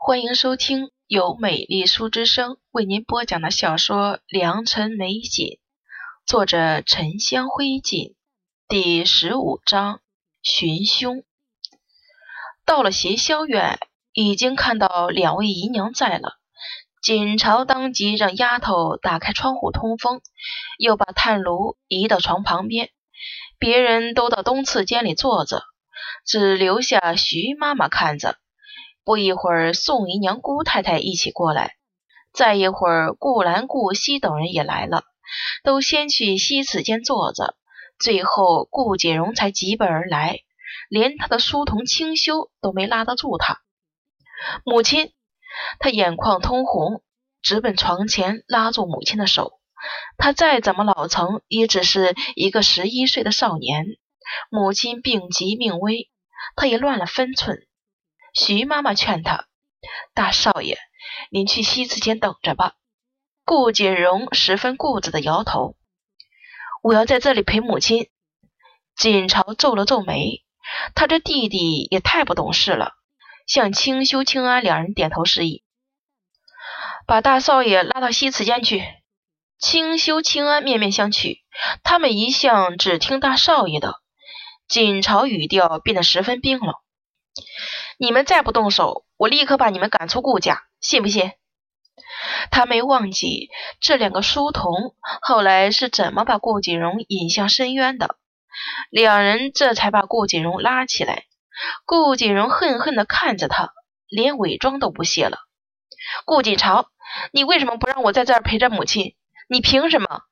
欢迎收听由美丽书之声为您播讲的小说《良辰美景》，作者沉香灰烬，第十五章寻凶。到了邪霄院，已经看到两位姨娘在了。锦朝当即让丫头打开窗户通风，又把炭炉移到床旁边。别人都到东次间里坐着，只留下徐妈妈看着。不一会儿，宋姨娘、姑太太一起过来。再一会儿，顾兰、顾惜等人也来了，都先去西次间坐着。最后，顾锦荣才急奔而来，连他的书童清修都没拉得住他。母亲，他眼眶通红，直奔床前拉住母亲的手。他再怎么老成，也只是一个十一岁的少年。母亲病急命危，他也乱了分寸。徐妈妈劝他：“大少爷，您去西子间等着吧。”顾锦荣十分固执的摇头：“我要在这里陪母亲。”锦朝皱了皱眉，他这弟弟也太不懂事了，向清修、清安两人点头示意：“把大少爷拉到西子间去。”清修、清安面面相觑，他们一向只听大少爷的。锦朝语调变得十分冰冷。你们再不动手，我立刻把你们赶出顾家，信不信？他没忘记这两个书童后来是怎么把顾锦荣引向深渊的。两人这才把顾锦荣拉起来。顾锦荣恨恨地看着他，连伪装都不屑了。顾锦朝，你为什么不让我在这儿陪着母亲？你凭什么？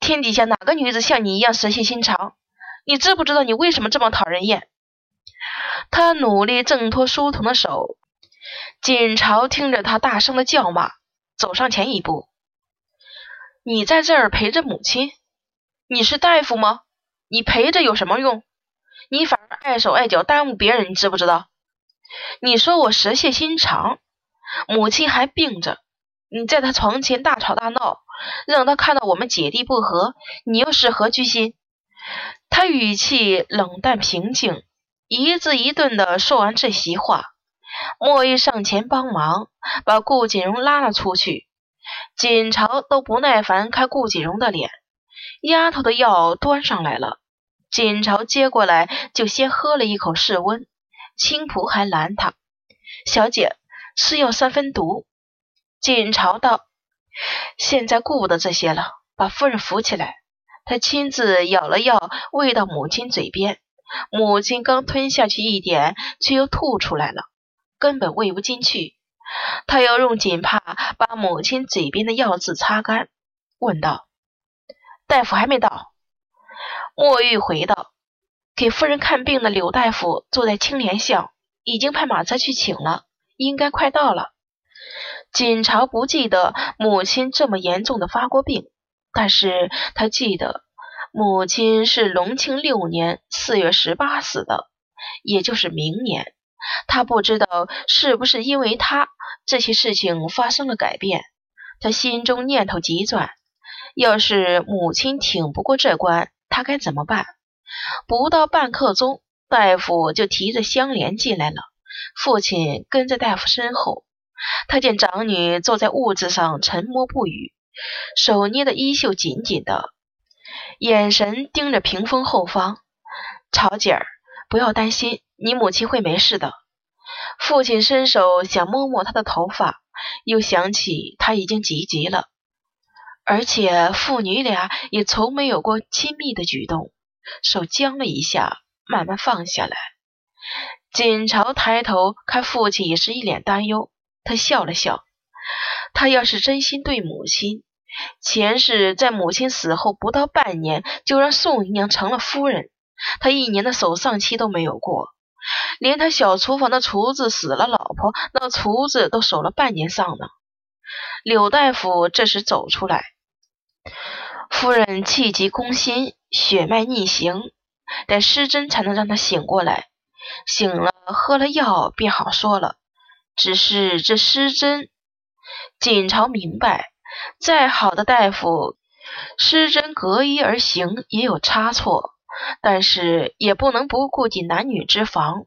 天底下哪个女子像你一样蛇蝎心肠？你知不知道你为什么这么讨人厌？他努力挣脱书童的手，锦朝听着他大声的叫骂，走上前一步：“你在这儿陪着母亲？你是大夫吗？你陪着有什么用？你反而碍手碍脚，耽误别人，你知不知道？你说我蛇蝎心肠，母亲还病着，你在她床前大吵大闹，让她看到我们姐弟不和，你又是何居心？”他语气冷淡平静。一字一顿的说完这席话，莫玉上前帮忙，把顾锦荣拉了出去。锦朝都不耐烦看顾锦荣的脸。丫头的药端上来了，锦朝接过来就先喝了一口试温。青仆还拦他：“小姐，吃药三分毒。”锦朝道：“现在顾不得这些了，把夫人扶起来。”他亲自舀了药喂到母亲嘴边。母亲刚吞下去一点，却又吐出来了，根本喂不进去。他要用锦帕把母亲嘴边的药渍擦干，问道：“大夫还没到？”墨玉回道：“给夫人看病的柳大夫坐在青莲巷，已经派马车去请了，应该快到了。”锦朝不记得母亲这么严重的发过病，但是他记得。母亲是隆庆六年四月十八死的，也就是明年。他不知道是不是因为他这些事情发生了改变，他心中念头急转：要是母亲挺不过这关，他该怎么办？不到半刻钟，大夫就提着香莲进来了。父亲跟在大夫身后，他见长女坐在屋子上沉默不语，手捏的衣袖紧紧的。眼神盯着屏风后方，朝姐儿，不要担心，你母亲会没事的。父亲伸手想摸摸她的头发，又想起她已经急急了，而且父女俩也从没有过亲密的举动，手僵了一下，慢慢放下来。锦朝抬头看父亲，也是一脸担忧。他笑了笑，他要是真心对母亲。前世在母亲死后不到半年，就让宋姨娘成了夫人，她一年的守丧期都没有过，连他小厨房的厨子死了老婆，那厨子都守了半年丧呢。柳大夫这时走出来，夫人气急攻心，血脉逆行，得施针才能让她醒过来，醒了喝了药便好说了。只是这施针，锦朝明白。再好的大夫，施针隔衣而行也有差错，但是也不能不顾及男女之防。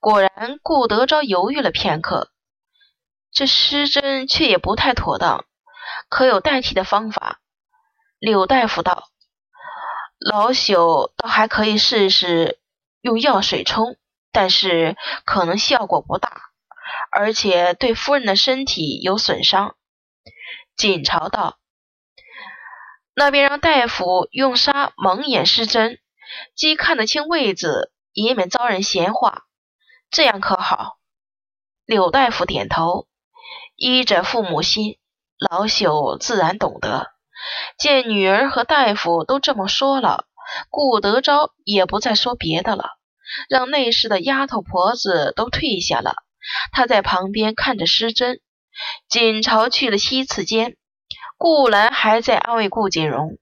果然，顾德昭犹豫了片刻，这施针却也不太妥当，可有代替的方法？柳大夫道：“老朽倒还可以试试用药水冲，但是可能效果不大，而且对夫人的身体有损伤。”锦朝道：“那便让大夫用纱蒙眼施针，既看得清位子，以免遭人闲话，这样可好？”柳大夫点头，依着父母心，老朽自然懂得。见女儿和大夫都这么说了，顾德昭也不再说别的了，让内侍的丫头婆子都退下了。他在旁边看着施针。锦朝去了西次间，顾兰还在安慰顾锦荣：“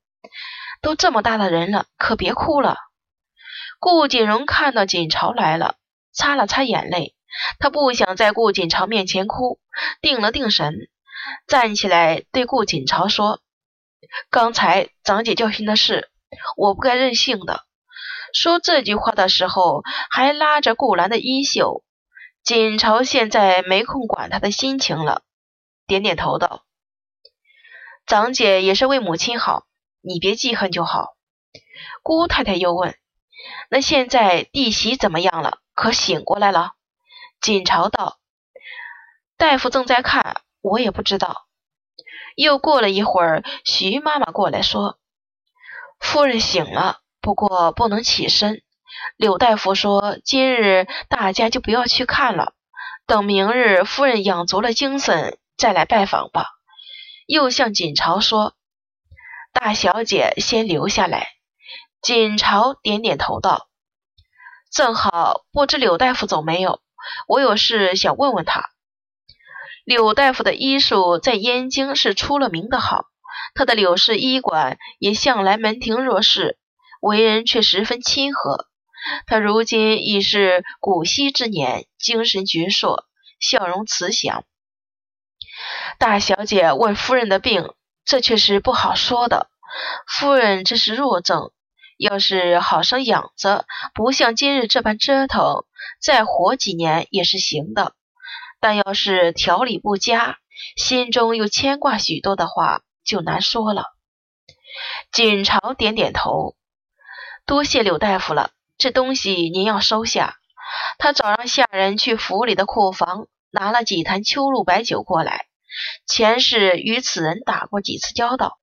都这么大的人了，可别哭了。”顾锦荣看到锦朝来了，擦了擦眼泪。他不想在顾锦朝面前哭，定了定神，站起来对顾锦朝说：“刚才长姐教训的是，我不该任性的。”说这句话的时候，还拉着顾兰的衣袖。锦朝现在没空管他的心情了。点点头道：“长姐也是为母亲好，你别记恨就好。”姑太太又问：“那现在弟媳怎么样了？可醒过来了？”锦朝道：“大夫正在看，我也不知道。”又过了一会儿，徐妈妈过来说：“夫人醒了，不过不能起身。柳大夫说，今日大家就不要去看了，等明日夫人养足了精神。”再来拜访吧。又向锦朝说：“大小姐先留下来。”锦朝点点头道：“正好，不知柳大夫走没有？我有事想问问他。”柳大夫的医术在燕京是出了名的好，他的柳氏医馆也向来门庭若市，为人却十分亲和。他如今已是古稀之年，精神矍铄，笑容慈祥。大小姐问夫人的病，这却是不好说的。夫人这是弱症，要是好生养着，不像今日这般折腾，再活几年也是行的。但要是调理不佳，心中又牵挂许多的话，就难说了。锦朝点点头，多谢柳大夫了，这东西您要收下。他早让下人去府里的库房拿了几坛秋露白酒过来。前世与此人打过几次交道，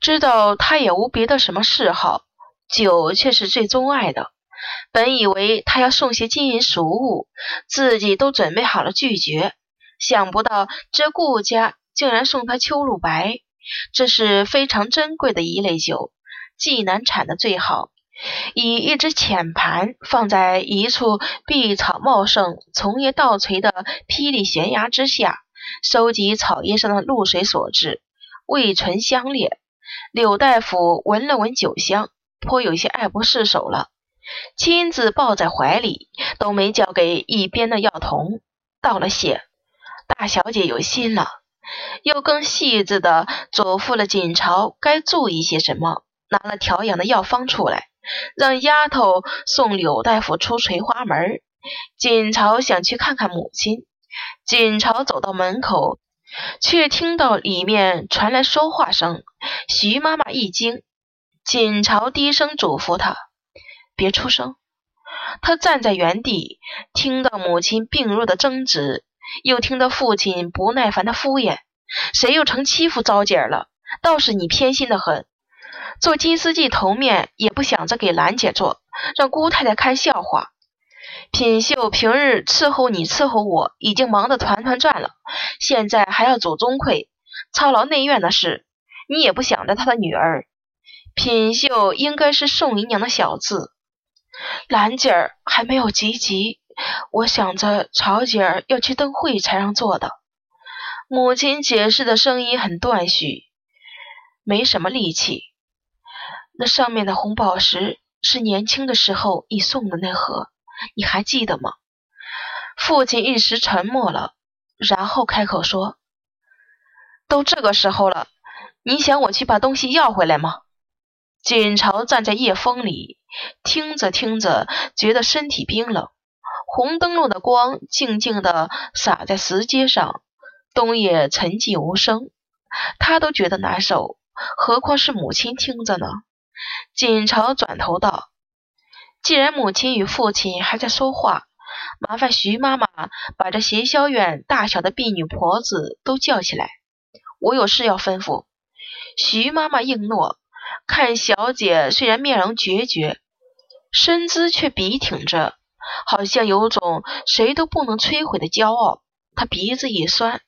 知道他也无别的什么嗜好，酒却是最钟爱的。本以为他要送些金银俗物，自己都准备好了拒绝，想不到这顾家竟然送他秋露白，这是非常珍贵的一类酒，济南产的最好。以一只浅盘放在一处碧草茂盛、丛叶倒垂的霹雳悬崖之下。收集草叶上的露水所致，味醇香烈。柳大夫闻了闻酒香，颇有些爱不释手了，亲自抱在怀里，都没交给一边的药童。道了谢，大小姐有心了，又更细致的嘱咐了锦朝该注意些什么，拿了调养的药方出来，让丫头送柳大夫出垂花门。锦朝想去看看母亲。锦朝走到门口，却听到里面传来说话声。徐妈妈一惊，锦朝低声嘱咐她：“别出声。”他站在原地，听到母亲病弱的争执，又听到父亲不耐烦的敷衍：“谁又成欺负糟姐了？倒是你偏心的很，做金丝记头面也不想着给兰姐做，让姑太太看笑话。”品秀平日伺候你伺候我已经忙得团团转了，现在还要走钟馗，操劳内院的事，你也不想着他的女儿。品秀应该是宋姨娘的小字，兰姐儿还没有及笄，我想着曹姐儿要去灯会才让做的。母亲解释的声音很断续，没什么力气。那上面的红宝石是年轻的时候你送的那盒。你还记得吗？父亲一时沉默了，然后开口说：“都这个时候了，你想我去把东西要回来吗？”锦朝站在夜风里，听着听着，觉得身体冰冷。红灯笼的光静静地洒在石阶上，冬野沉寂无声，他都觉得难受，何况是母亲听着呢？锦朝转头道：“既然母亲与父亲还在说话，麻烦徐妈妈把这协霄院大小的婢女婆子都叫起来，我有事要吩咐。”徐妈妈应诺，看小姐虽然面容决绝，身姿却笔挺着，好像有种谁都不能摧毁的骄傲。她鼻子一酸，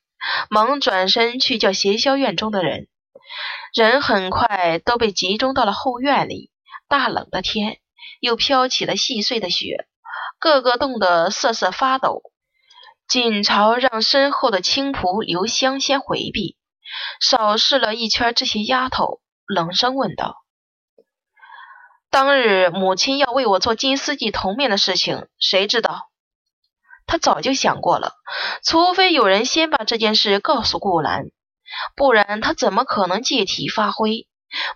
忙转身去叫协霄院中的人。人很快都被集中到了后院里。大冷的天，又飘起了细碎的雪，个个冻得瑟瑟发抖。锦朝让身后的青仆留香先回避。扫视了一圈这些丫头，冷声问道：“当日母亲要为我做金丝髻铜面的事情，谁知道？”他早就想过了，除非有人先把这件事告诉顾兰，不然他怎么可能借题发挥？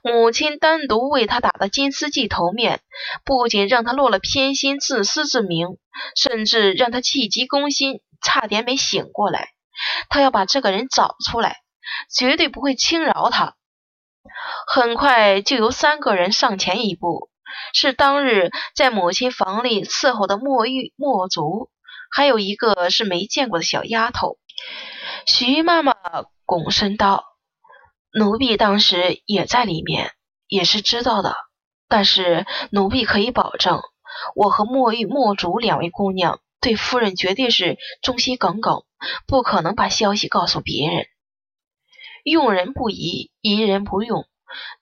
母亲单独为他打的金丝髻头面，不仅让他落了偏心、自私之名，甚至让他气急攻心，差点没醒过来。他要把这个人找出来。绝对不会轻饶他。很快就由三个人上前一步，是当日在母亲房里伺候的墨玉、墨竹，还有一个是没见过的小丫头。徐妈妈拱身道：“奴婢当时也在里面，也是知道的。但是奴婢可以保证，我和墨玉、墨竹两位姑娘对夫人绝对是忠心耿耿，不可能把消息告诉别人。”用人不疑，疑人不用。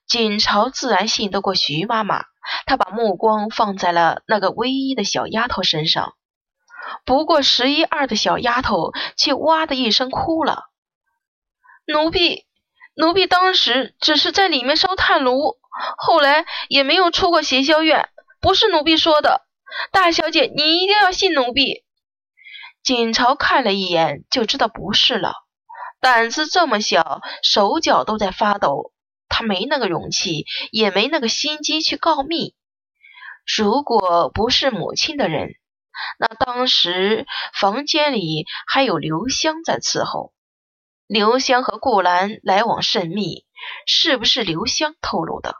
锦朝自然信得过徐妈妈，她把目光放在了那个唯一的小丫头身上。不过十一二的小丫头却哇的一声哭了。奴婢，奴婢当时只是在里面烧炭炉，后来也没有出过邪霄院，不是奴婢说的。大小姐，你一定要信奴婢。锦朝看了一眼，就知道不是了。胆子这么小，手脚都在发抖。他没那个勇气，也没那个心机去告密。如果不是母亲的人，那当时房间里还有留香在伺候。刘香和顾兰来往甚密，是不是刘香透露的？